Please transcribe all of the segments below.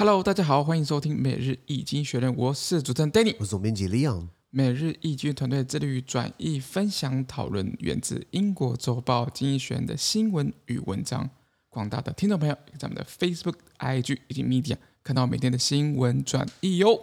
Hello，大家好，欢迎收听每日易经济学人，我是主持人 Danny，我是总编辑 Leon。每日易经团队致力于转译、分享、讨论源自英国周报《经济学人》的新闻与文章。广大的听众朋友，在我们的 Facebook、IG 以及 Media 看到每天的新闻转译哟。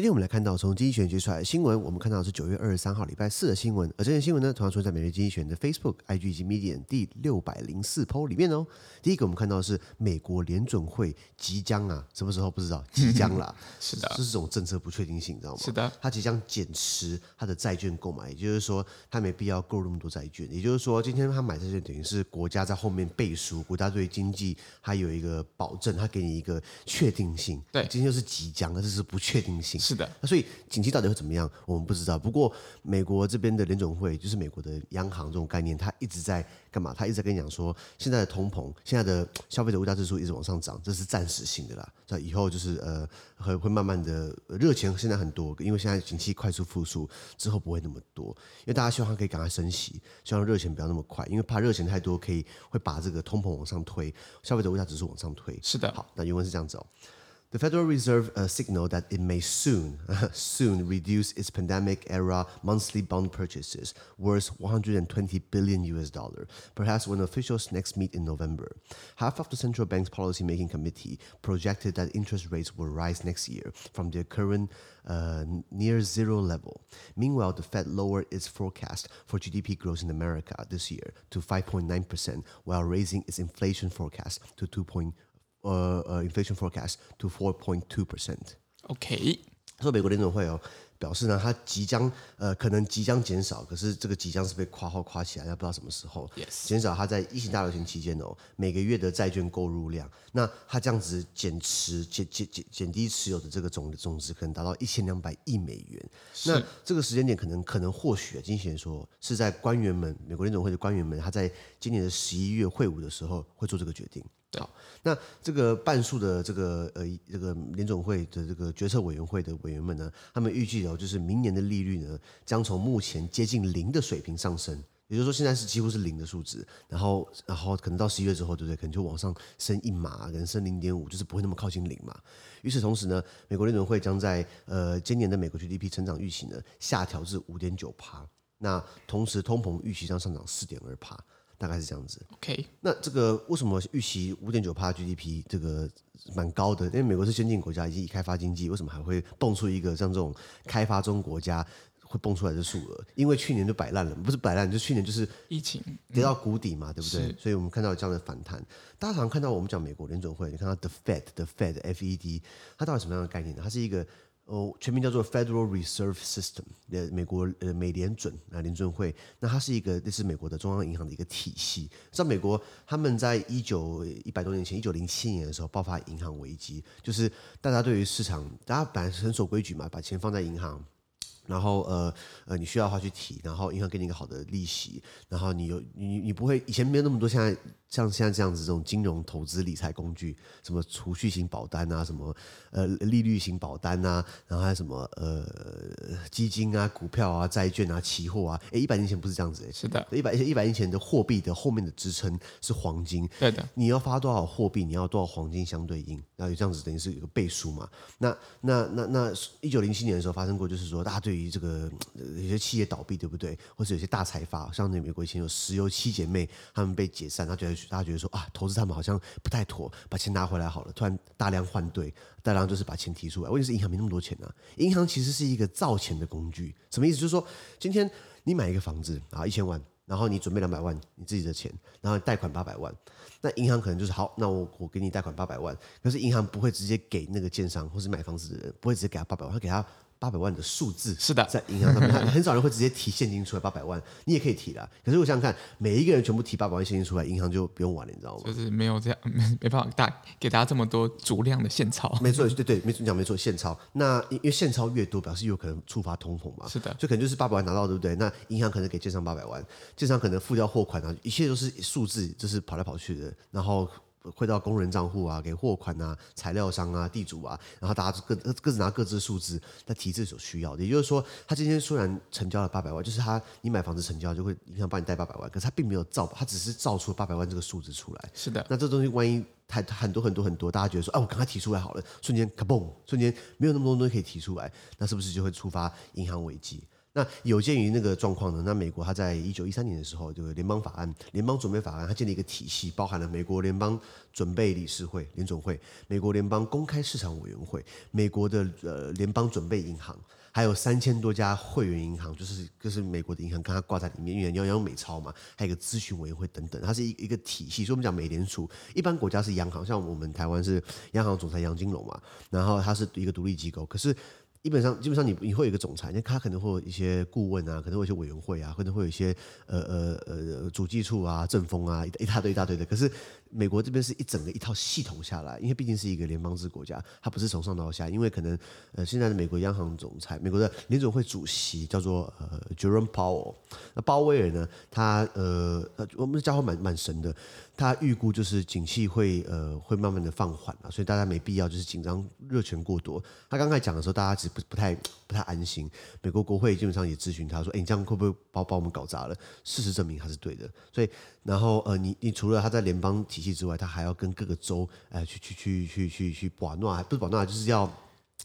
今天我们来看到从经济学人出来的新闻，我们看到是九月二十三号礼拜四的新闻，而这件新闻呢，同样出现在每日经济学人的 Facebook、IG 以及 Medium 第六百零四 po 里面哦。第一个我们看到的是美国联准会即将啊，什么时候不知道，即将啦，是的，这是这种政策不确定性，你知道吗？是的，它即将减持它的债券购买，也就是说，它没必要购入那么多债券，也就是说，今天他买债券等于是国家在后面背书，国家对经济还有一个保证，它给你一个确定性。对，今天就是即将，但是是不确定性。是的，那所以。景气到底会怎么样？我们不知道。不过，美国这边的联总会，就是美国的央行这种概念，它一直在干嘛？它一直在跟你讲说，现在的通膨，现在的消费者物价指数一直往上涨，这是暂时性的啦。在以后就是呃，会会慢慢的热钱现在很多，因为现在景气快速复苏之后不会那么多，因为大家希望它可以赶快升息，希望热钱不要那么快，因为怕热钱太多可以会把这个通膨往上推，消费者物价指数往上推。是的，好，那原文是这样子哦。The Federal Reserve uh, signaled that it may soon, soon reduce its pandemic-era monthly bond purchases worth 120 billion US dollar, perhaps when officials next meet in November. Half of the central bank's policymaking committee projected that interest rates will rise next year from their current uh, near zero level. Meanwhile, the Fed lowered its forecast for GDP growth in America this year to 5.9%, while raising its inflation forecast to 2. 呃呃，inflation forecast to four point two percent。OK，说美国联总会哦，表示呢，它即将呃可能即将减少，可是这个即将是被夸号夸起来，要不知道什么时候。减少它在疫情大流行期间哦，每个月的债券购入量，那它这样子减持减减减减低持有的这个总总值，可能达到一千两百亿美元。那这个时间点可能可能或许啊，经济学人说是在官员们，美国联总会的官员们，他在今年的十一月会晤的时候会做这个决定。好，那这个半数的这个呃这个联总会的这个决策委员会的委员们呢，他们预计哦，就是明年的利率呢，将从目前接近零的水平上升，也就是说现在是几乎是零的数值，然后然后可能到十一月之后，对不对？可能就往上升一码，可能升零点五，就是不会那么靠近零嘛。与此同时呢，美国联准会将在呃今年的美国 GDP 成长预期呢下调至五点九趴，那同时通膨预期将上涨四点二趴。大概是这样子。OK，那这个为什么预期五点九趴 GDP 这个蛮高的？因为美国是先进国家，以及已开发经济，为什么还会蹦出一个像这种开发中国家会蹦出来的数额？因为去年就摆烂了，不是摆烂，就去年就是疫情跌到谷底嘛，嗯、对不对？所以我们看到这样的反弹。大家常常看到我们讲美国联准会，你看到 The Fed，The Fed，F E D，它到底什么样的概念呢？它是一个。哦，全名叫做 Federal Reserve System，呃，美国呃美联准啊联准会，那它是一个这是美国的中央银行的一个体系。在美国，他们在一九一百多年前，一九零七年的时候爆发银行危机，就是大家对于市场，大家本来是很守规矩嘛，把钱放在银行。然后呃呃，你需要的话去提，然后银行给你一个好的利息，然后你有你你不会以前没有那么多，现在像现在这样子这种金融投资理财工具，什么储蓄型保单啊，什么呃利率型保单啊，然后还有什么呃基金啊、股票啊、债券啊、期货啊，哎，一百年前不是这样子诶，是的，一百一百年前的货币的后面的支撑是黄金，对的，你要发多少货币，你要多少黄金相对应，然后这样子等于是有个倍数嘛。那那那那一九零七年的时候发生过，就是说大家对于这个有些企业倒闭，对不对？或者有些大财阀，像那美国以前有石油七姐妹，他们被解散，他觉得大家觉得说啊，投资他们好像不太妥，把钱拿回来好了。突然大量换兑，大量就是把钱提出来。问题是银行没那么多钱啊，银行其实是一个造钱的工具。什么意思？就是说今天你买一个房子啊，一千万，然后你准备两百万你自己的钱，然后贷款八百万，那银行可能就是好，那我我给你贷款八百万，可是银行不会直接给那个建商或是买房子的人，不会直接给他八百万，他给他。八百万的数字。是的，在银行上面，很少人会直接提现金出来八百万，你也可以提啦。可是我想想看，每一个人全部提八百万现金出来，银行就不用玩了，你知道吗？就是没有这样，没没办法大给大家这么多足量的现钞。没错，对对，没错，你讲没错，现钞。那因为现钞越多，表示有可能触发通膨嘛。是的，就可能就是八百万拿到，对不对？那银行可能给建商八百万，建商可能付掉货款啊，一切都是数字，就是跑来跑去的，然后。汇到工人账户啊，给货款啊、材料商啊、地主啊，然后大家各各自拿各自的数字来提自己所需要的。也就是说，他今天虽然成交了八百万，就是他你买房子成交就会银行帮你贷八百万，可是他并没有造，他只是造出了八百万这个数字出来。是的。那这东西万一太很多很多很多，大家觉得说，哎，我赶快提出来好了，瞬间咔嘣，瞬间没有那么多东西可以提出来，那是不是就会触发银行危机？那有鉴于那个状况呢，那美国它在一九一三年的时候，这个联邦法案、联邦准备法案，它建立一个体系，包含了美国联邦准备理事会联总会、美国联邦公开市场委员会、美国的呃联邦准备银行，还有三千多家会员银行，就是就是美国的银行跟它挂在里面，因为你要用美钞嘛，还有一个咨询委员会等等，它是一一个体系。所以我们讲美联储，一般国家是央行，像我们台湾是央行总裁杨金龙嘛，然后它是一个独立机构，可是。基本上，基本上你你会有一个总裁，那他可能会有一些顾问啊，可能会有一些委员会啊，可能会有一些呃呃呃主计处啊、政风啊，一大堆一大堆的。可是美国这边是一整个一套系统下来，因为毕竟是一个联邦制国家，它不是从上到下。因为可能呃现在的美国央行总裁、美国的联总会主席叫做呃 Jerome Powell，那鲍威尔呢，他呃我们的家伙蛮蛮神的。他预估就是景气会呃会慢慢的放缓了，所以大家没必要就是紧张热钱过多。他刚才讲的时候，大家其实不不太不太安心。美国国会基本上也咨询他说：“哎，你这样会不会把把我们搞砸了？”事实证明他是对的。所以然后呃，你你除了他在联邦体系之外，他还要跟各个州呃去去去去去去保诺，不是保诺，就是要。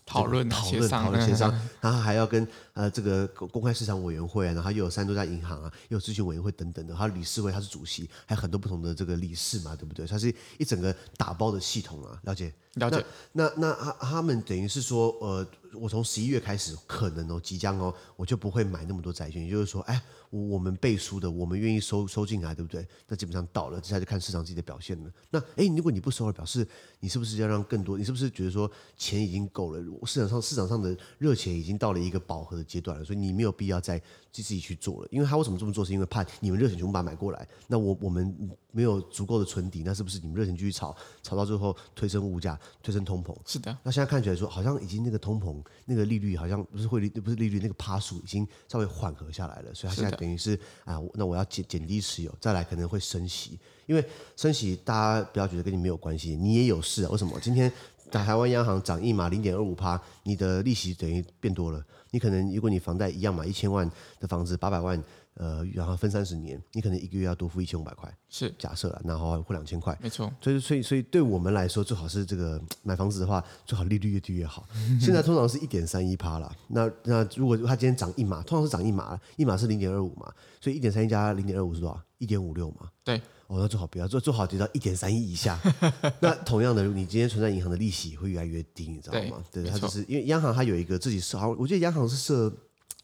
讨论、讨论、讨论、协商，然后还要跟呃这个公开市场委员会啊，然后又有三多家银行啊，又有咨询委员会等等的，还有理事会，他是主席，还有很多不同的这个理事嘛，对不对？它是一整个打包的系统啊，了解？了解。那那他他们等于是说，呃，我从十一月开始，可能哦，即将哦，我就不会买那么多债券，也就是说，哎。我们背书的，我们愿意收收进来，对不对？那基本上到了，接下来就看市场自己的表现了。那哎，如果你不收了，表示你是不是要让更多？你是不是觉得说钱已经够了？市场上市场上的热钱已经到了一个饱和的阶段了，所以你没有必要再自己去做了。因为他为什么这么做？是因为怕你们热钱全部把它买过来，那我我们没有足够的存底，那是不是你们热钱继续炒，炒到最后推升物价，推升通膨？是的。那现在看起来说，好像已经那个通膨那个利率好像不是汇率，不是利率，那个趴数已经稍微缓和下来了，所以它现在等于是啊。那我要减减低持有，再来可能会升息，因为升息大家不要觉得跟你没有关系，你也有事啊。为什么？今天台湾央行涨一码零点二五趴，你的利息等于变多了。你可能如果你房贷一样嘛，一千万的房子八百万。呃，然后分三十年，你可能一个月要多付一千五百块，是假设了，然后付两千块，没错。所以，所以，所以对我们来说，最好是这个买房子的话，最好利率越低越好。现在通常是一点三一趴了，那那如果它今天涨一码，通常是涨一码，一码是零点二五嘛，所以一点三一加零点二五是多少？一点五六嘛。对，哦，那最好不要，做做好跌到一点三亿以下。那同样的，你今天存在银行的利息会越来越低，你知道吗？对，它就是因为央行它有一个自己设，好，我记得央行是设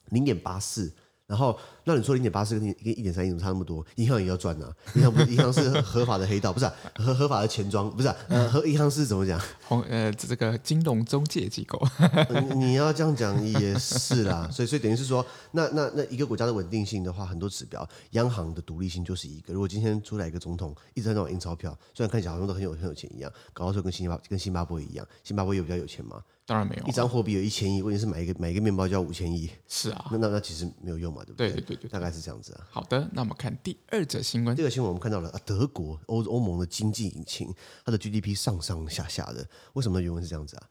零点八四。然后，那你说零点八四跟跟一点三一怎么差那么多？银行也要赚呐、啊，银行不是 银行是合法的黑道，不是、啊、合合法的钱庄，不是、啊、呃，和银行是怎么讲？红呃，这个金融中介机构。你要这样讲也是啦，所以所以等于是说，那那那一个国家的稳定性的话，很多指标，央行的独立性就是一个。如果今天出来一个总统一直在那种印钞票，虽然看起来好像都很有很有钱一样，搞到时候跟新巴跟新加坡一样，新加坡也比较有钱嘛。当然没有，一张货币有一千亿，问题是买一个买一个面包就要五千亿，是啊，那那那其实没有用嘛，对不对？对对对对，大概是这样子啊。好的，那我们看第二则新闻。这个新闻我们看到了啊，德国欧欧盟的经济引擎，它的 GDP 上上下下的，为什么原文是这样子啊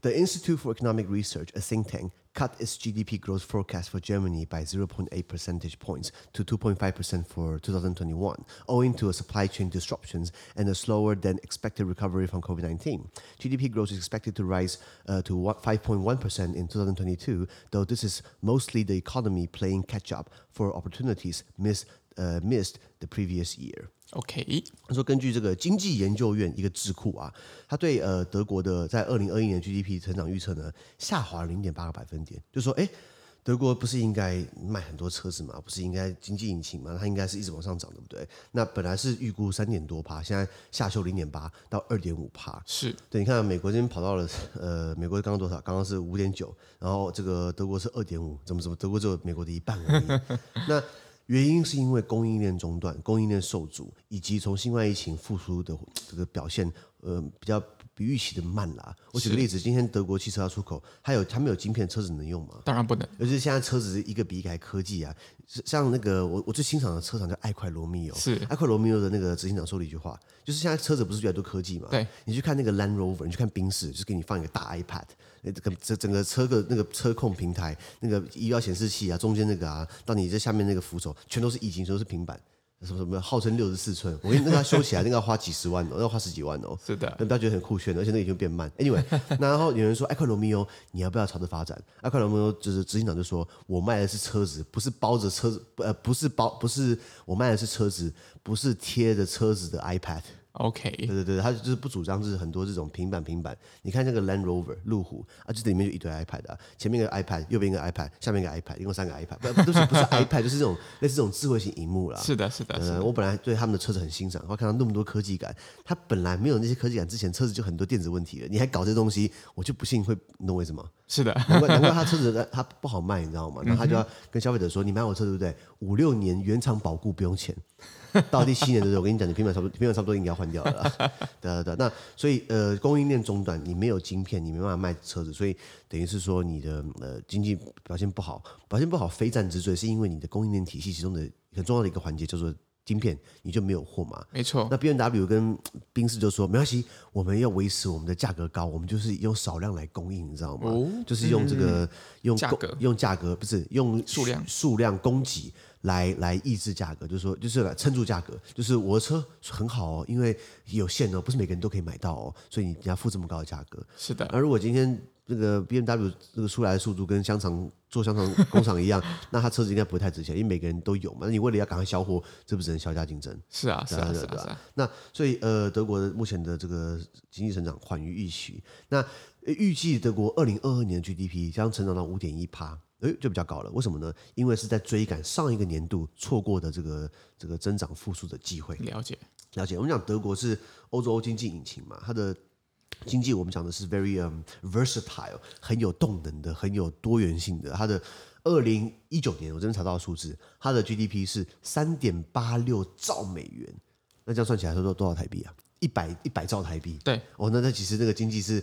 ？The Institute for Economic Research, a think tank, cut its GDP growth forecast for Germany by 0.8 percentage points to 2.5% for 2021, owing to supply chain disruptions and a slower than expected recovery from COVID-19. GDP growth is expected to rise uh, to 5.1% in 2022, though this is mostly the economy playing catch up for opportunities missed, uh, missed the previous year. OK，他说根据这个经济研究院一个智库啊，他对呃德国的在二零二一年 GDP 成长预测呢下滑零点八个百分点，就说哎。德国不是应该卖很多车子嘛？不是应该经济引擎嘛？它应该是一直往上涨，对不对？那本来是预估三点多趴，现在下修零点八到二点五趴。是对，你看美国这边跑到了，呃，美国刚刚多少？刚刚是五点九，然后这个德国是二点五，怎么怎么？德国只有美国的一半而已。那原因是因为供应链中断、供应链受阻，以及从新冠疫情复苏的这个表现，呃，比较。比预期的慢啦。我举个例子，今天德国汽车要出口，它有它没有晶片，车子能用吗？当然不能。尤其是现在车子一个比一个还科技啊，像那个我我最欣赏的车厂叫爱快罗密欧，是爱快罗密欧的那个执行长说了一句话，就是现在车子不是越来越多科技嘛？对，你去看那个 Land Rover，你去看宾士，就是给你放一个大 iPad，那这个整整个车的那个车控平台，那个仪表显示器啊，中间那个啊，到你这下面那个扶手，全都是液晶，全都是平板。什么什么号称六十四寸，我跟你那个修起来那个要花几十万哦，那要花十几万哦。是的，那不要觉得很酷炫，而且那个已经变慢。Anyway，然后有人说爱克罗密欧，你要不要朝着发展？爱克罗密欧就是执行长就说，我卖的是车子，不是包着车子，呃，不是包，不是我卖的是车子，不是贴着车子的 iPad。OK，对对对，他就是不主张，就是很多这种平板平板。你看那个 Land Rover 路虎啊，就里面就一堆 iPad 啊，前面一个 iPad，右边一个 iPad，下面一个 iPad，一共三个 iPad，不不是不是 iPad，就是这种类似这种智慧型荧幕啦。是的，是的，是的。呃，我本来对他们的车子很欣赏，我看到那么多科技感，它本来没有那些科技感之前，车子就很多电子问题了，你还搞这东西，我就不信会，你懂我意思吗？是的，难怪难怪他车子他不好卖，你知道吗？然后他就要跟消费者说，你买我车对不对？五六年原厂保固不用钱。到第七年的时候，我跟你讲，你平板差不多，平板差不多应该要换掉了。对对对，那所以呃，供应链中断，你没有晶片，你没办法卖车子，所以等于是说你的呃经济表现不好，表现不好非战之罪，是因为你的供应链体系其中的很重要的一个环节叫做晶片，你就没有货嘛。没错。那 BMW 跟宾士就说没关系，我们要维持我们的价格高，我们就是用少量来供应，你知道吗？哦、就是用这个、嗯、用价格用价格不是用数量数量供给。来来抑制价格，就是说，就是来撑住价格，就是我的车很好哦，因为有限哦，不是每个人都可以买到哦，所以你要付这么高的价格。是的。而如果今天那个 BMW 那个出来的速度跟香肠做香肠工厂一样，那他车子应该不会太值钱，因为每个人都有嘛。那你为了要赶快销货，这不只能削价竞争？是啊，是啊，是啊。那所以呃，德国的目前的这个经济成长缓于预期，那预计德国二零二二年的 GDP 将成长到五点一趴。哎，就比较高了。为什么呢？因为是在追赶上一个年度错过的这个这个增长复苏的机会。了解，了解。我们讲德国是欧洲经济引擎嘛，它的经济我们讲的是 very um versatile，很有动能的，很有多元性的。它的二零一九年我这边查到的数字，它的 GDP 是三点八六兆美元。那这样算起来说多多少台币啊？一百一百兆台币。对，哦，那那其实这个经济是。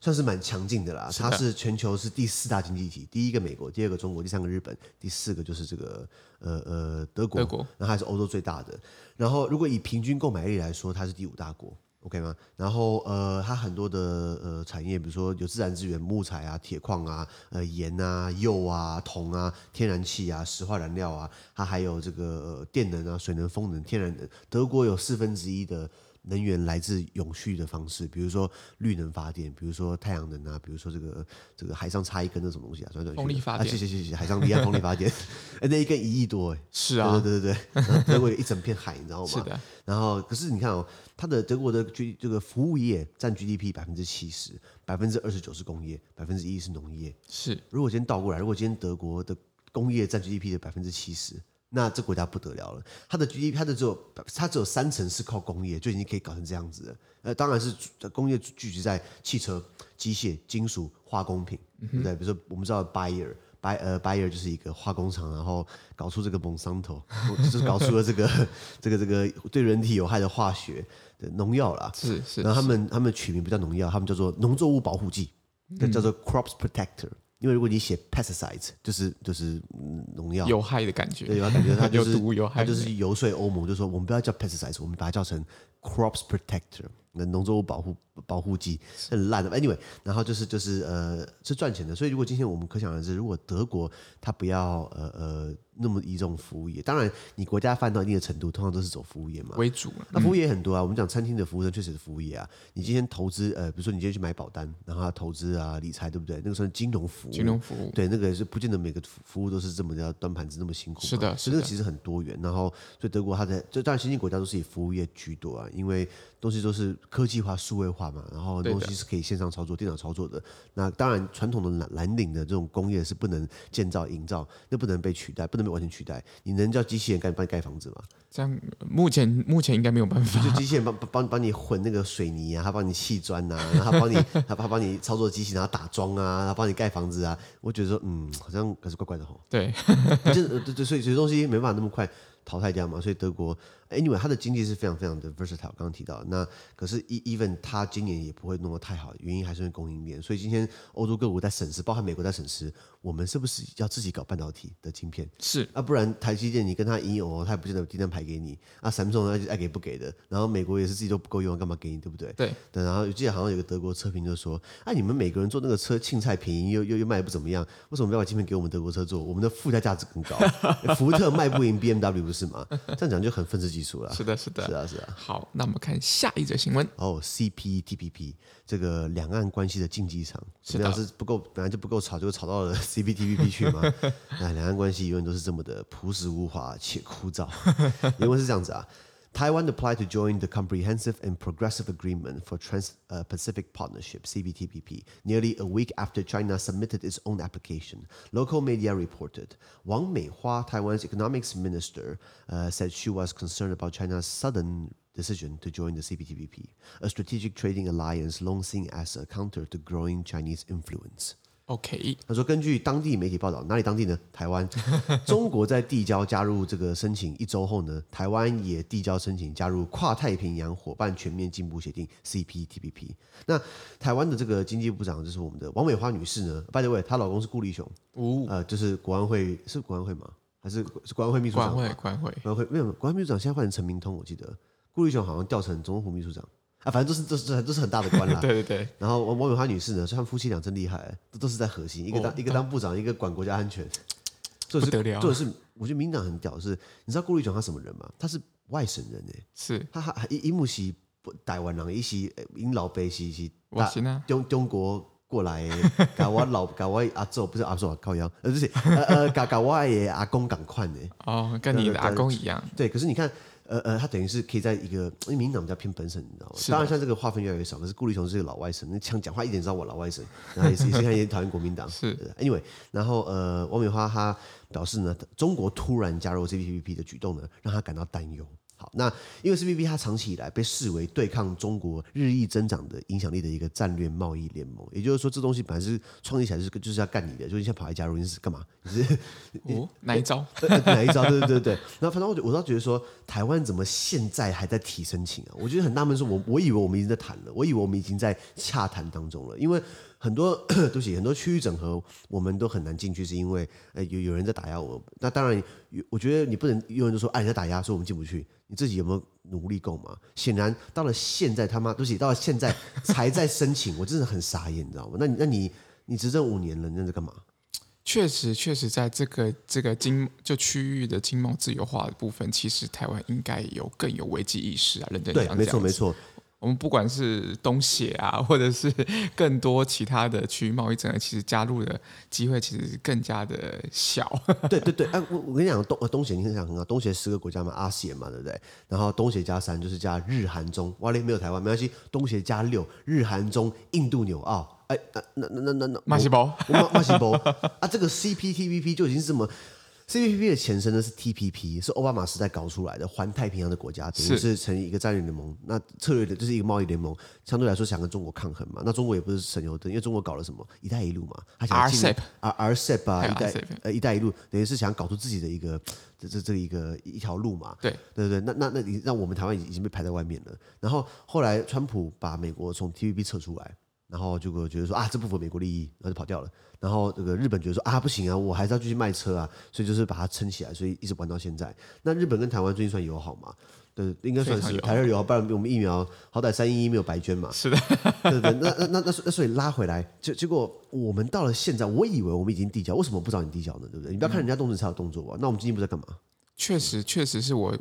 算是蛮强劲的啦，它是全球是第四大经济体，第一个美国，第二个中国，第三个日本，第四个就是这个呃呃德国，德国，然后还是欧洲最大的。然后如果以平均购买力来说，它是第五大国，OK 吗？然后呃，它很多的呃产业，比如说有自然资源，木材啊、铁矿啊、呃盐啊、铀啊、铜啊、天然气啊、石化燃料啊，它还有这个、呃、电能啊、水能、风能、天然能。德国有四分之一的。能源来自永续的方式，比如说绿能发电，比如说太阳能啊，比如说这个这个海上插一根那种东西啊，转转。风力发电，谢谢谢谢，海上离岸风力发电，哎，那一根一亿多哎，是啊，对对对对，德国有一整片海，你知道吗？是的。然后，可是你看哦，它的德国的 G 这个服务业占 GDP 百分之七十，百分之二十九是工业，百分之一是农业。是。如果今天倒过来，如果今天德国的工业占 GDP 的百分之七十。那这国家不得了了，它的 GDP，它的只有它只有三成是靠工业，就已经可以搞成这样子了。呃，当然是工业聚集在汽车、机械、金属、化工品，对不对？比如说我们知道 Bayer，拜呃 Bayer 就是一个化工厂，然后搞出这个 Monsanto，就是搞出了这个 这个这个对人体有害的化学的农药啦。是是。然后他们他们取名不叫农药，他们叫做农作物保护剂，那叫做 Crops Protector。因为如果你写 pesticides，就是就是农药。有害的感觉，对，有感觉它就是 有毒有害，它就是游说欧盟，就说我们不要叫 pesticides，我们把它叫成 crops protector，那农作物保护保护剂，很烂的。Anyway，然后就是就是呃是赚钱的，所以如果今天我们可想而知，如果德国它不要呃呃。那么一种服务业，当然你国家发展到一定的程度，通常都是走服务业嘛为主。那服务业很多啊，我们讲餐厅的服务生确实是服务业啊。你今天投资，呃，比如说你今天去买保单，然后他投资啊、理财，对不对？那个算金融服务。金融服务。对，那个是不见得每个服务都是这么要端盘子那么辛苦。是的，所以那个其实很多元。然后，所以德国它的，就当然新兴国家都是以服务业居多啊。因为东西都是科技化、数位化嘛，然后东西是可以线上操作、电脑操作的。那当然，传统的蓝蓝领的这种工业是不能建造、营造，那不能被取代，不能被完全取代。你能叫机器人帮你盖房子吗？这样目前目前应该没有办法。就机器人帮帮帮你混那个水泥啊，他帮你砌砖啊，然 后他帮你他他帮你操作机器，然后打桩啊，他帮你盖房子啊。我觉得说，嗯，好像还是怪怪的吼。对，就对对，所以这些东西没办法那么快淘汰掉嘛，所以德国。Anyway，它的经济是非常非常的 versatile，刚刚提到。那可是 even 他今年也不会弄得太好，原因还是因为供应链。所以今天欧洲各国在审视，包含美国在审视，我们是不是要自己搞半导体的晶片？是啊，不然台积电你跟他一样，他也不见得有订单排给你。啊，Samsung 爱爱给不给的。然后美国也是自己都不够用，干嘛给你？对不对？对。对，然后我记得好像有个德国车评就说：“啊，你们每个人做那个车，青菜便宜又又又卖的不怎么样，为什么不要把晶片给我们德国车做？我们的附加价值更高。福特卖不赢 BMW 不是吗？这样讲就很愤世嫉是的，是的。是啊，是啊。好，那我们看下一则新闻。哦，CPTPP 这个两岸关系的竞技场，怎么样是不够，本来就不够吵，就吵到了 CPTPP 去吗？哎，两岸关系永远都是这么的朴实无华且枯燥。因为是这样子啊。Taiwan applied to join the Comprehensive and Progressive Agreement for Trans-Pacific Partnership (CPTPP) nearly a week after China submitted its own application. Local media reported Wang Meihua, Taiwan's economics minister, uh, said she was concerned about China's sudden decision to join the CPTPP, a strategic trading alliance long seen as a counter to growing Chinese influence. OK，他说，根据当地媒体报道，哪里当地呢？台湾，中国在递交加入这个申请一周后呢，台湾也递交申请加入跨太平洋伙伴全面进步协定 CPTPP。那台湾的这个经济部长就是我们的王美花女士呢，by the way，她老公是顾立雄，哦，呃，就是国安会是国安会吗？还是是国安会秘书长？国安会，国安会，国安会没有，国安秘书长现在换成陈明通，我记得顾立雄好像调成总统府秘书长。啊，反正都是都是都是很大的官啦。对对对。然后王美花女士呢，他们夫妻俩真厉害，都都是在核心，一个当、哦、一个当部长，一个管国家安全。不得了。做的是，我觉得民党很屌，是，你知道顾立雄他什么人吗？他是外省人哎。是。他还一一木西台湾人，一西因老辈西西。我行啊。中中国过来，搞我老搞我阿祖，不是阿祖啊，靠腰，呃不是，呃呃搞搞我的阿公赶快呢。哦，跟你的阿公一样。对，可是你看。呃呃，他等于是可以在一个，因为民进党比较偏本省，你知道吗？当然，像这个划分越来越少。可是顾立雄是个老外省，那腔讲话一点知道我老外省，然后也是也是看也讨厌国民党。是，Anyway，然后呃，王美花她表示呢，中国突然加入 CPTPP 的举动呢，让她感到担忧。那因为 CPTPP 它长期以来被视为对抗中国日益增长的影响力的一个战略贸易联盟，也就是说，这东西本来是创立起来就是就是要干你的，就是你现在跑来加入你是干嘛？你是哦哪一招？哪一招？对对对对。然后反正我我倒觉得说，台湾怎么现在还在提申请啊？我觉得很纳闷，说我我以为我们已经在谈了，我以为我们已经在洽谈当中了，因为。很多 对不起，很多区域整合我们都很难进去，是因为呃有有人在打压我。那当然，我觉得你不能有人就说哎，人家打压，所以我们进不去。你自己有没有努力够嘛？显然到了现在他妈对不起，到了现在 才在申请，我真的很傻眼，你知道吗？那你那你你执政五年了，你在干嘛？确实，确实在这个这个经就区域的经贸自由化的部分，其实台湾应该有更有危机意识啊，认真讲。对，没错，没错。我们不管是东协啊，或者是更多其他的区域贸易整合，其实加入的机会其实更加的小。对 对对，哎，我我跟你讲，东东协你很想很好，东协十个国家嘛，阿协嘛，对不对？然后东协加三就是加日韩中，哇嘞，没有台湾没关系，东协加六，日韩中，印度纽澳，哎，那那那那那马西博，马马西博啊，这个 CPTPP 就已经是什么。CPTPP 的前身呢是 TPP，是奥巴马时代搞出来的环太平洋的国家，等于是成立一个战略联盟。那策略的就是一个贸易联盟，相对来说想跟中国抗衡嘛。那中国也不是省油灯，因为中国搞了什么“一带一路”嘛，他想进 RCEP 啊 RCEP 啊，一带呃“一带一路”等于是想搞出自己的一个这这这一个一条路嘛。对对对，那那那你让我们台湾已经被排在外面了。然后后来川普把美国从 TPP 撤出来。然后就觉得说啊，这不符合美国利益，然后就跑掉了。然后这个日本觉得说啊，不行啊，我还是要继续卖车啊，所以就是把它撑起来，所以一直玩到现在。那日本跟台湾最近算友好嘛？对，应该算是台日友好，不然我们疫苗好歹三一一没有白捐嘛。是的，对对，那那那那所以拉回来，结结果我们到了现在，我以为我们已经递交，为什么不找你递交呢？对不对？你不要看人家动作才有动作啊。那我们经济部在干嘛？确实，确实是我。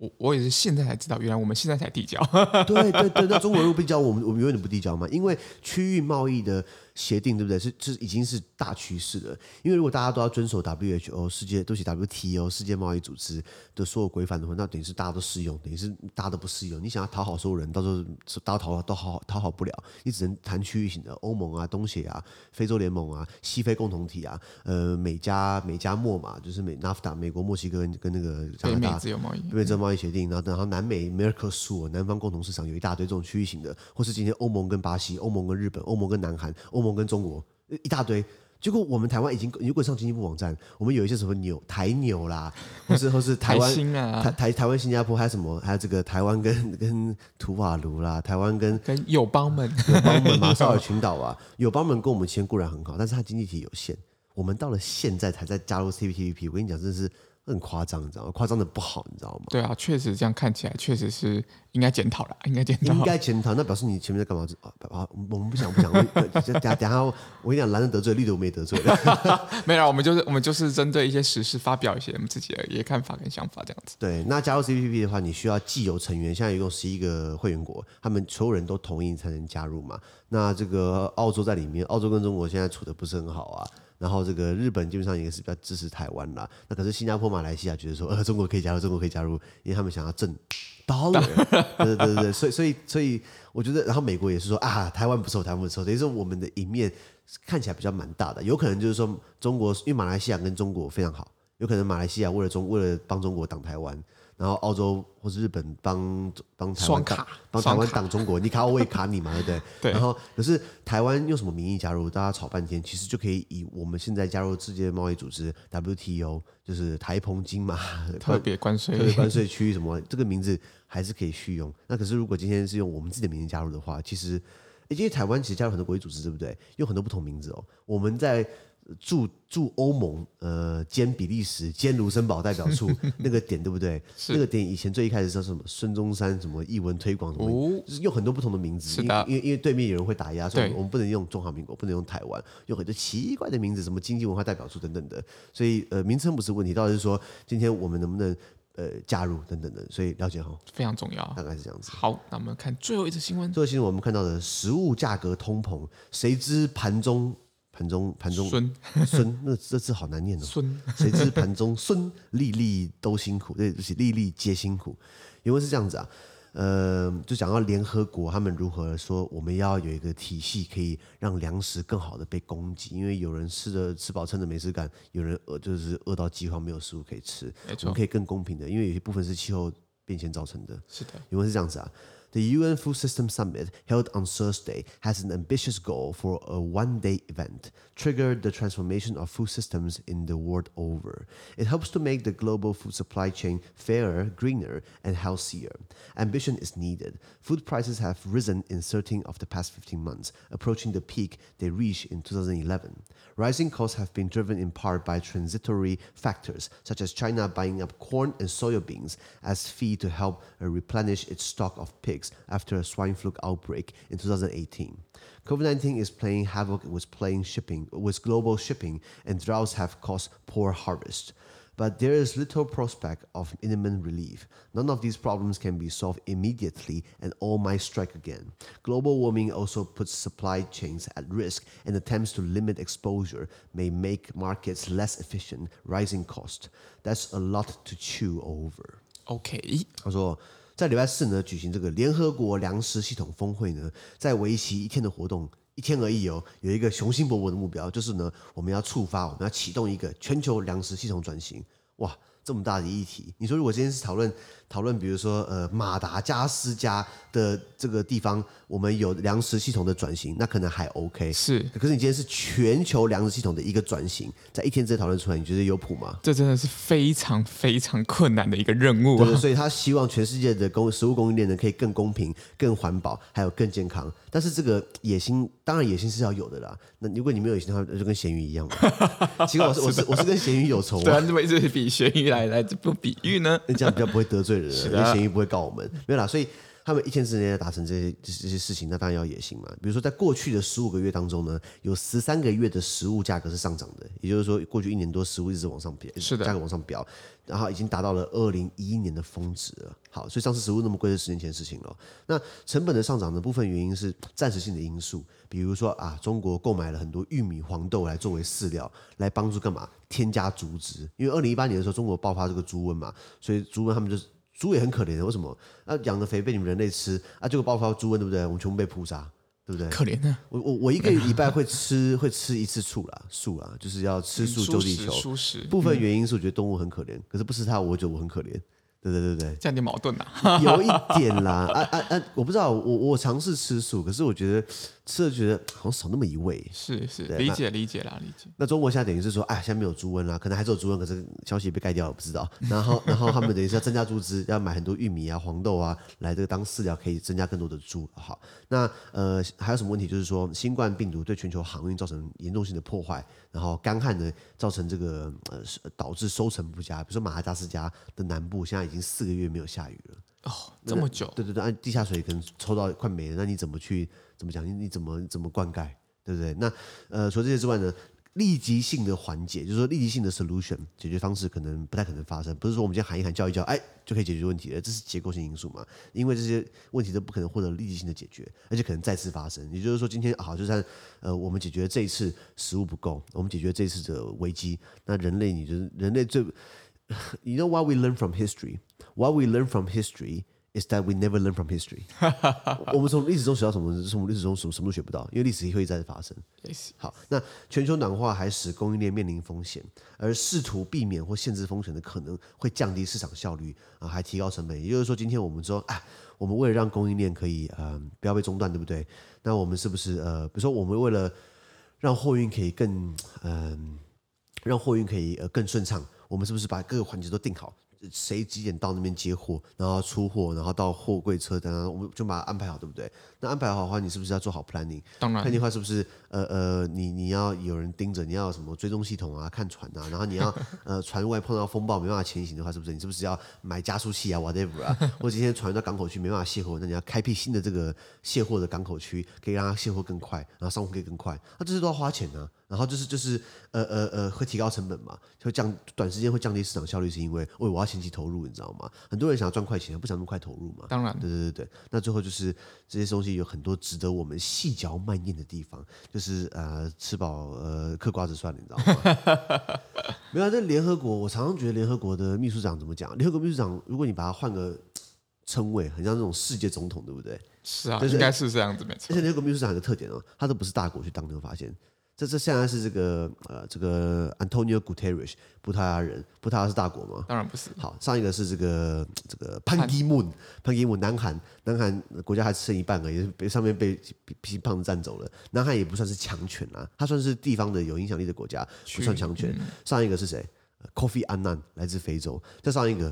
我我也是现在才知道，原来我们现在才递交。对对对，那中国如果不递交，我们我们永远不递交嘛，因为区域贸易的协定，对不对？是这已经是大趋势了。因为如果大家都要遵守 WHO 世界，都是 WTO 世界贸易组织的所有规范的话，那等于是大家都适用，等于是大家都不适用。你想要讨好所有人，到时候大家讨好都好讨好不了，你只能谈区域性的，欧盟啊、东协啊、非洲联盟啊、西非共同体啊、呃美加美加墨嘛，就是美 NAFTA 美国墨西哥跟跟那个加拿大自由贸易，北美自由贸易协定，然后然后南美 Mercosur 南方共同市场有一大堆这种区域性的，或是今天欧盟跟巴西、欧盟跟日本、欧盟跟南韩、欧盟跟中国一大堆。结果我们台湾已经，如果上经济部网站，我们有一些什么纽台纽啦，或是或是台湾啊、台台台湾新加坡，还有什么，还有这个台湾跟跟图瓦卢啦，台湾跟跟友邦们友邦们马绍尔群岛啊，友邦们跟我们签固然很好，但是它经济体有限，我们到了现在才在加入 CPTPP，我跟你讲，真的是。很夸张，你知道吗？夸张的不好，你知道吗？对啊，确实这样看起来，确实是应该检讨了，应该检讨。应该检讨，那表示你前面在干嘛？啊，我们不想不想。等下等下，我跟你讲，蓝的得罪，绿的我没得罪。没有，我们就是我们就是针对一些时事发表一些我们自己的一些看法跟想法这样子。对，那加入 CPTPP 的话，你需要既有成员，现在一共十一个会员国，他们所有人都同意才能加入嘛。那这个澳洲在里面，澳洲跟中国现在处的不是很好啊。然后这个日本基本上也是比较支持台湾啦，那可是新加坡、马来西亚觉得说，呃，中国可以加入，中国可以加入，因为他们想要挣 dollar，对对对对，所以所以所以我觉得，然后美国也是说啊，台湾不错，台湾不错，等于说我们的赢面看起来比较蛮大的，有可能就是说中国，因为马来西亚跟中国非常好，有可能马来西亚为了中为了帮中国挡台湾。然后澳洲或是日本帮帮台湾挡帮台湾挡中国，你卡我，我也卡你嘛，对不对？对。然后可是台湾用什么名义加入？大家吵半天，其实就可以以我们现在加入世界贸易组织 WTO，就是台澎金马 特别关税特别关税区域什么，这个名字还是可以续用。那可是如果今天是用我们自己的名字加入的话，其实因为台湾其实加入很多国际组织，对不对？有很多不同名字哦。我们在。驻驻欧盟，呃，兼比利时兼卢森堡代表处 那个点对不对？那个点以前最一开始叫什么？孙中山什么译文推广什么？哦、就是用很多不同的名字，因为因为因为对面有人会打压，所以我们不能用中华民国，不能用台湾，用很多奇怪的名字，什么经济文化代表处等等的。所以呃，名称不是问题，到底是说今天我们能不能呃加入等等的。所以了解哈，非常重要，大概是这样子。好，那我们看最后一则新闻。最后新闻我们看到的食物价格通膨，谁知盘中？盘中盘中孙 孙，那这字好难念哦。孙谁知盘中 孙，粒粒都辛苦，对不起，粒粒皆辛苦。因为是这样子啊，呃，就讲到联合国他们如何说，我们要有一个体系，可以让粮食更好的被供给。因为有人吃的吃饱撑的没事干，有人饿就是饿到饥荒没有食物可以吃。我们可以更公平的，因为有些部分是气候变迁造成的。是的，因为是这样子啊。The UN Food System Summit, held on Thursday, has an ambitious goal for a one-day event, trigger the transformation of food systems in the world over. It hopes to make the global food supply chain fairer, greener, and healthier. Ambition is needed. Food prices have risen in 13 of the past 15 months, approaching the peak they reached in 2011. Rising costs have been driven in part by transitory factors, such as China buying up corn and soybeans as feed to help uh, replenish its stock of pigs after a swine flu outbreak in 2018. COVID-19 is playing havoc with playing shipping, with global shipping, and droughts have caused poor harvest. But there is little prospect of imminent relief. None of these problems can be solved immediately, and all might strike again. Global warming also puts supply chains at risk, and attempts to limit exposure may make markets less efficient, rising cost. That's a lot to chew over. Okay. 他说。在礼拜四呢，举行这个联合国粮食系统峰会呢，在为期一天的活动，一天而已哦，有一个雄心勃勃的目标，就是呢，我们要触发，我们要启动一个全球粮食系统转型，哇！这么大的议题，你说如果今天是讨论讨论，比如说呃马达加斯加的这个地方，我们有粮食系统的转型，那可能还 OK。是，可是你今天是全球粮食系统的一个转型，在一天之内讨论出来，你觉得有谱吗？这真的是非常非常困难的一个任务啊。对，所以他希望全世界的供食物供应链呢，可以更公平、更环保，还有更健康。但是这个野心，当然野心是要有的啦。那如果你没有野心的话，就跟咸鱼一样嘛。其实我是我是我是跟咸鱼有仇啊。对啊，怎么一直比咸鱼来来这不比喻呢？那这样比较不会得罪人，因为咸鱼不会告我们。没有啦，所以。他们一天之内要达成这些这些事情，那当然要野心嘛。比如说，在过去的十五个月当中呢，有十三个月的食物价格是上涨的，也就是说，过去一年多食物一直往上飙，是的，价格往上飙，然后已经达到了二零一一年的峰值了。好，所以上次食物那么贵是十年前的事情了。那成本的上涨的部分原因是暂时性的因素，比如说啊，中国购买了很多玉米、黄豆来作为饲料，来帮助干嘛？添加猪只。因为二零一八年的时候，中国爆发这个猪瘟嘛，所以猪瘟他们就是。猪也很可怜的，为什么？啊，养的肥被你们人类吃，啊，结果爆发猪瘟，对不对？我们全部被扑杀，对不对？可怜啊！我我我一个礼拜会吃 会吃一次醋啦，素啦，就是要吃素救地球。部分原因是我觉得动物很可怜，可是不吃它，我觉得我很可怜。对对对对，这样点矛盾呐，有一点啦，啊啊啊！我不知道，我我尝试吃素，可是我觉得吃了觉得好像少那么一味。是是，理解理解啦，理解。那中国现在等于是说，哎，现在没有猪瘟啦，可能还是有猪瘟，可是消息被盖掉了，不知道。然 后然后他们等于是要增加猪只，要买很多玉米啊、黄豆啊来这个当饲料，可以增加更多的猪。好，那呃还有什么问题？就是说新冠病毒对全球航运造成严重性的破坏。然后干旱呢，造成这个呃导致收成不佳。比如说马达加斯加的南部现在已经四个月没有下雨了哦，这么久？对对对，按地下水可能抽到快没了，那你怎么去怎么讲？你你怎么怎么灌溉？对不对？那呃除了这些之外呢？立即性的缓解，就是说立即性的 solution 解决方式可能不太可能发生，不是说我们今天喊一喊叫一叫，哎就可以解决问题了，这是结构性因素嘛？因为这些问题都不可能获得立即性的解决，而且可能再次发生。也就是说，今天好，就算呃我们解决这一次食物不够，我们解决这一次的危机，那人类你觉得人类最，you know what we learn from history？What we learn from history? history？Is that we never learn from history？我们从历史中学到什么？从历史中什么什么都学不到，因为历史会一再发生。好，那全球暖化还使供应链面临风险，而试图避免或限制风险的可能会降低市场效率啊，还提高成本。也就是说，今天我们说，哎，我们为了让供应链可以嗯、呃、不要被中断，对不对？那我们是不是呃，比如说我们为了让货运可以更嗯、呃，让货运可以呃更顺畅，我们是不是把各个环节都定好？谁几点到那边接货，然后出货，然后到货柜车等等，我们就把它安排好，对不对？那安排好的话，你是不是要做好 planning？当然，planning 的话是不是呃呃，你你要有人盯着，你要什么追踪系统啊，看船啊，然后你要 呃船外碰到风暴没办法前行的话，是不是？你是不是要买加速器啊，whatever 啊？或者今天船到港口去没办法卸货，那你要开辟新的这个卸货的港口区，可以让它卸货更快，然后上货可以更快，那这些都要花钱呢、啊。然后就是就是呃呃呃，会提高成本嘛，会降短时间会降低市场效率，是因为喂我要前期投入，你知道吗？很多人想要赚快钱，不想那么快投入嘛。当然，对对对对。那最后就是这些东西有很多值得我们细嚼慢咽的地方，就是呃吃饱呃嗑瓜子算了，你知道吗？没有、啊，这联合国，我常常觉得联合国的秘书长怎么讲？联合国秘书长，如果你把它换个称谓，很像那种世界总统，对不对？是啊，就是、应该是这样子没错。而且联合国秘书长有个特点哦，他都不是大国去当，你会发现。这这现在是这个呃，这个 Antonio Guterres，葡萄牙人，葡萄牙是大国吗？当然不是。好，上一个是这个这个潘基 mun，潘基 mun，南韩，南韩国家还剩一半而已，被上面被西胖子占走了。南韩也不算是强权啊，它算是地方的有影响力的国家，不算强权。上一个是谁？Coffee Annan，来自非洲。再上一个。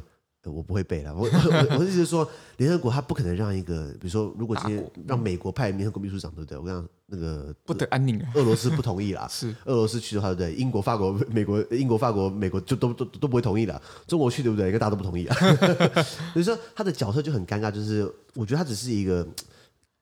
我不会背了，我 我我的意思是说，联合国他不可能让一个，比如说，如果今天让美国派联合国秘书长，对不对？我跟你讲，那个不得安宁啊，俄罗斯不同意啦，是俄罗斯去的话，对不对？英国、法国、美国、英国、法国、美国就都都都不会同意的。中国去，对不对？因为大家都不同意啊。所以说他的角色就很尴尬，就是我觉得他只是一个，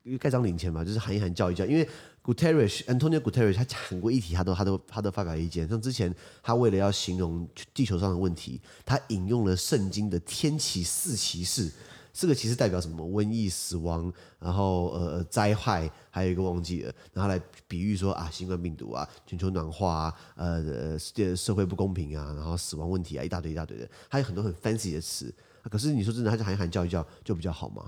因为盖章领钱嘛，就是喊一喊叫一叫，因为。Guterres Antonio Guterres 他讲过议题，他都他都他都发表意见。像之前他为了要形容地球上的问题，他引用了圣经的天启四骑士。这个其实代表什么？瘟疫、死亡，然后呃灾害，还有一个忘记了，然后来比喻说啊，新冠病毒啊，全球暖化啊，呃世界社会不公平啊，然后死亡问题啊，一大堆一大堆的，还有很多很 fancy 的词。可是你说真的，他就喊一喊叫一叫就比较好吗？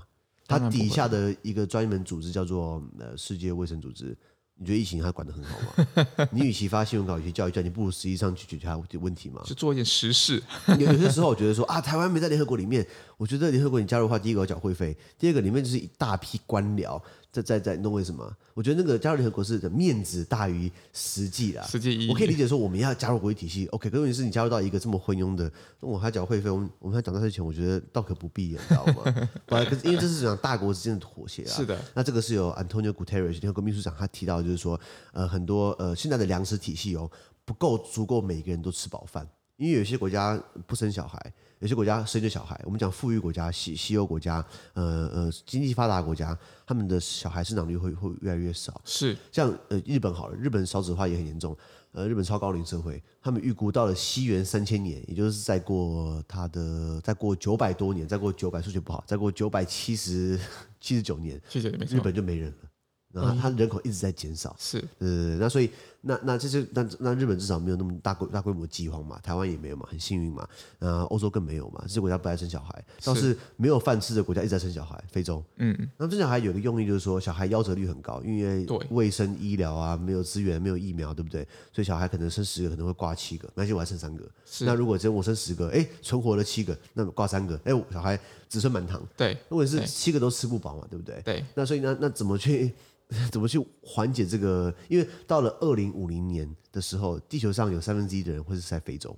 他底下的一个专门组织叫做呃世界卫生组织。你觉得疫情他管得很好吗？你与其发新闻稿，与其叫一叫，你不如实际上去解决它的问题嘛？就做一点实事。有有些时候，我觉得说啊，台湾没在联合国里面，我觉得联合国你加入的话，第一个要缴会费，第二个里面就是一大批官僚。在在在弄为什么？我觉得那个加入联合国是的面子大于实际啦。实际意义，我可以理解说我们要加入国际体系，OK。可是问题是你加入到一个这么昏庸的，那我还缴会费，我们我们还缴那些钱，我觉得倒可不必，你知道吗？可是因为这是讲大国之间的妥协啊。是的。那这个是由 Antonio Guterres 联合国秘书长他提到，就是说，呃，很多呃现在的粮食体系哦不够足够每个人都吃饱饭。因为有些国家不生小孩，有些国家生着小孩。我们讲富裕国家、西西欧国家，呃呃，经济发达国家，他们的小孩生长率会会越来越少。是。像呃日本好了，日本少子化也很严重。呃，日本超高龄社会，他们预估到了西元三千年，也就是再过他的再过九百多年，再过九百数学不好，再过九百七十七十九年，日本就没人了。然后它人口一直在减少，是，呃，那所以那那这些那那日本至少没有那么大规大规模饥荒嘛，台湾也没有嘛，很幸运嘛，呃，欧洲更没有嘛，这些国家不爱生小孩，倒是没有饭吃的国家一直在生小孩，非洲，嗯，那生小孩有个用意就是说小孩夭折率很高，因为卫生医疗啊没有资源没有疫苗，对不对？所以小孩可能生十个可能会挂七个，那就我还剩三个，那如果只有我生十个，哎，存活了七个，那么挂三个，哎，小孩子孙满堂，对，如果是七个都吃不饱嘛，对不对？对，那所以那那怎么去？怎么去缓解这个？因为到了二零五零年的时候，地球上有三分之一的人会是在非洲。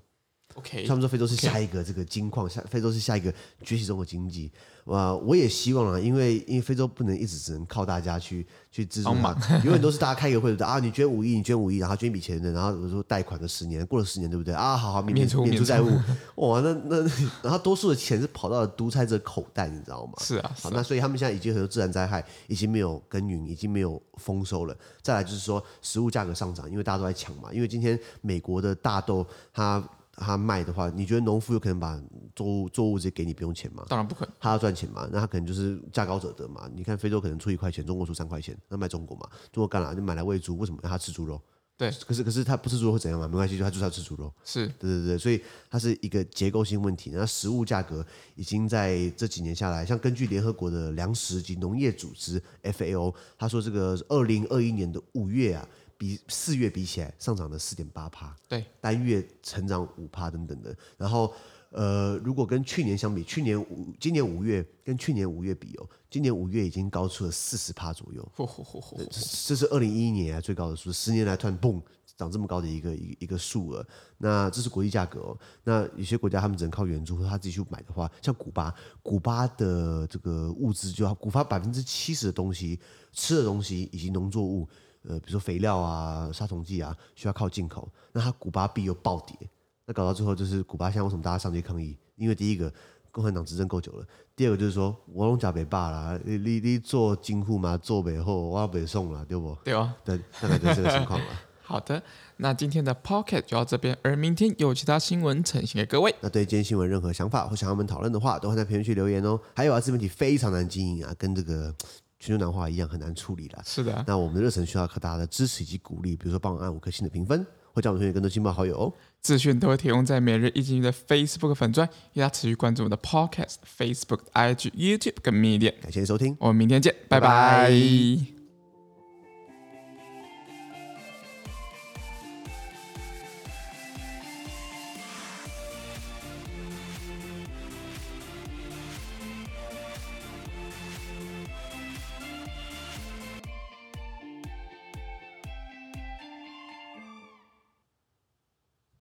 OK，他们说非洲是下一个这个金矿，下非洲是下一个崛起中的经济。哇，我也希望啊，因为因为非洲不能一直只能靠大家去去资助嘛，永远都是大家开个会的啊，你捐五亿，你捐五亿，然后捐一笔钱的，然后我说贷款个十年，过了十年对不对啊？好好免免除免除债务，哇，那那然后多数的钱是跑到了独裁者口袋，你知道吗？是啊，好，那所以他们现在已经很多自然灾害已经没有耕耘，已经没有丰收了。再来就是说食物价格上涨，因为大家都在抢嘛，因为今天美国的大豆它。他卖的话，你觉得农夫有可能把作物作物直接给你不用钱吗？当然不可能，他要赚钱嘛，那他可能就是价高者得嘛。你看非洲可能出一块钱，中国出三块钱，那卖中国嘛，中国干了就买来喂猪，为什么让他吃猪肉？对，可是可是他不吃猪肉会怎样嘛？没关系，就他就是要吃猪肉。是，对对对，所以它是一个结构性问题。那食物价格已经在这几年下来，像根据联合国的粮食及农业组织 FAO，他说这个二零二一年的五月啊。比四月比起来上涨了四点八趴，对，单月成长五趴等等的。然后，呃，如果跟去年相比，去年五今年五月跟去年五月比哦，今年五月已经高出了四十趴左右。嚯嚯嚯嚯！这是二零一一年来最高的数，十年来突然蹦涨这么高的一个一个一个数额。那这是国际价格哦。那有些国家他们只能靠援助，或者他自己去买的话，像古巴，古巴的这个物资就要古巴百分之七十的东西，吃的东西以及农作物。呃，比如说肥料啊、杀虫剂啊，需要靠进口，那它古巴币又暴跌，那搞到最后就是古巴现在为什么大家上街抗议？因为第一个共产党执政够久了，第二个就是说我拢假北霸啦，你你你做金库嘛，做北后我要北送了，对不？对哦，对，大概就是这个情况了。好的，那今天的 Podcast 就到这边，而明天有其他新闻呈现给各位。那对今天新闻任何想法或想要我们讨论的话，都会在评论区留言哦。还有啊，自媒体非常难经营啊，跟这个。全球暖化一样很难处理了，是的。那我们的热忱需要靠大家的支持以及鼓励，比如说帮我按五颗星的评分，或叫我们推荐更多亲朋好友哦。资讯都会提供在每日一经济的 Facebook 粉专，大家持续关注我们的 Podcast、Facebook、IG、YouTube 跟 Media。感谢收听，我们明天见，拜拜。拜拜。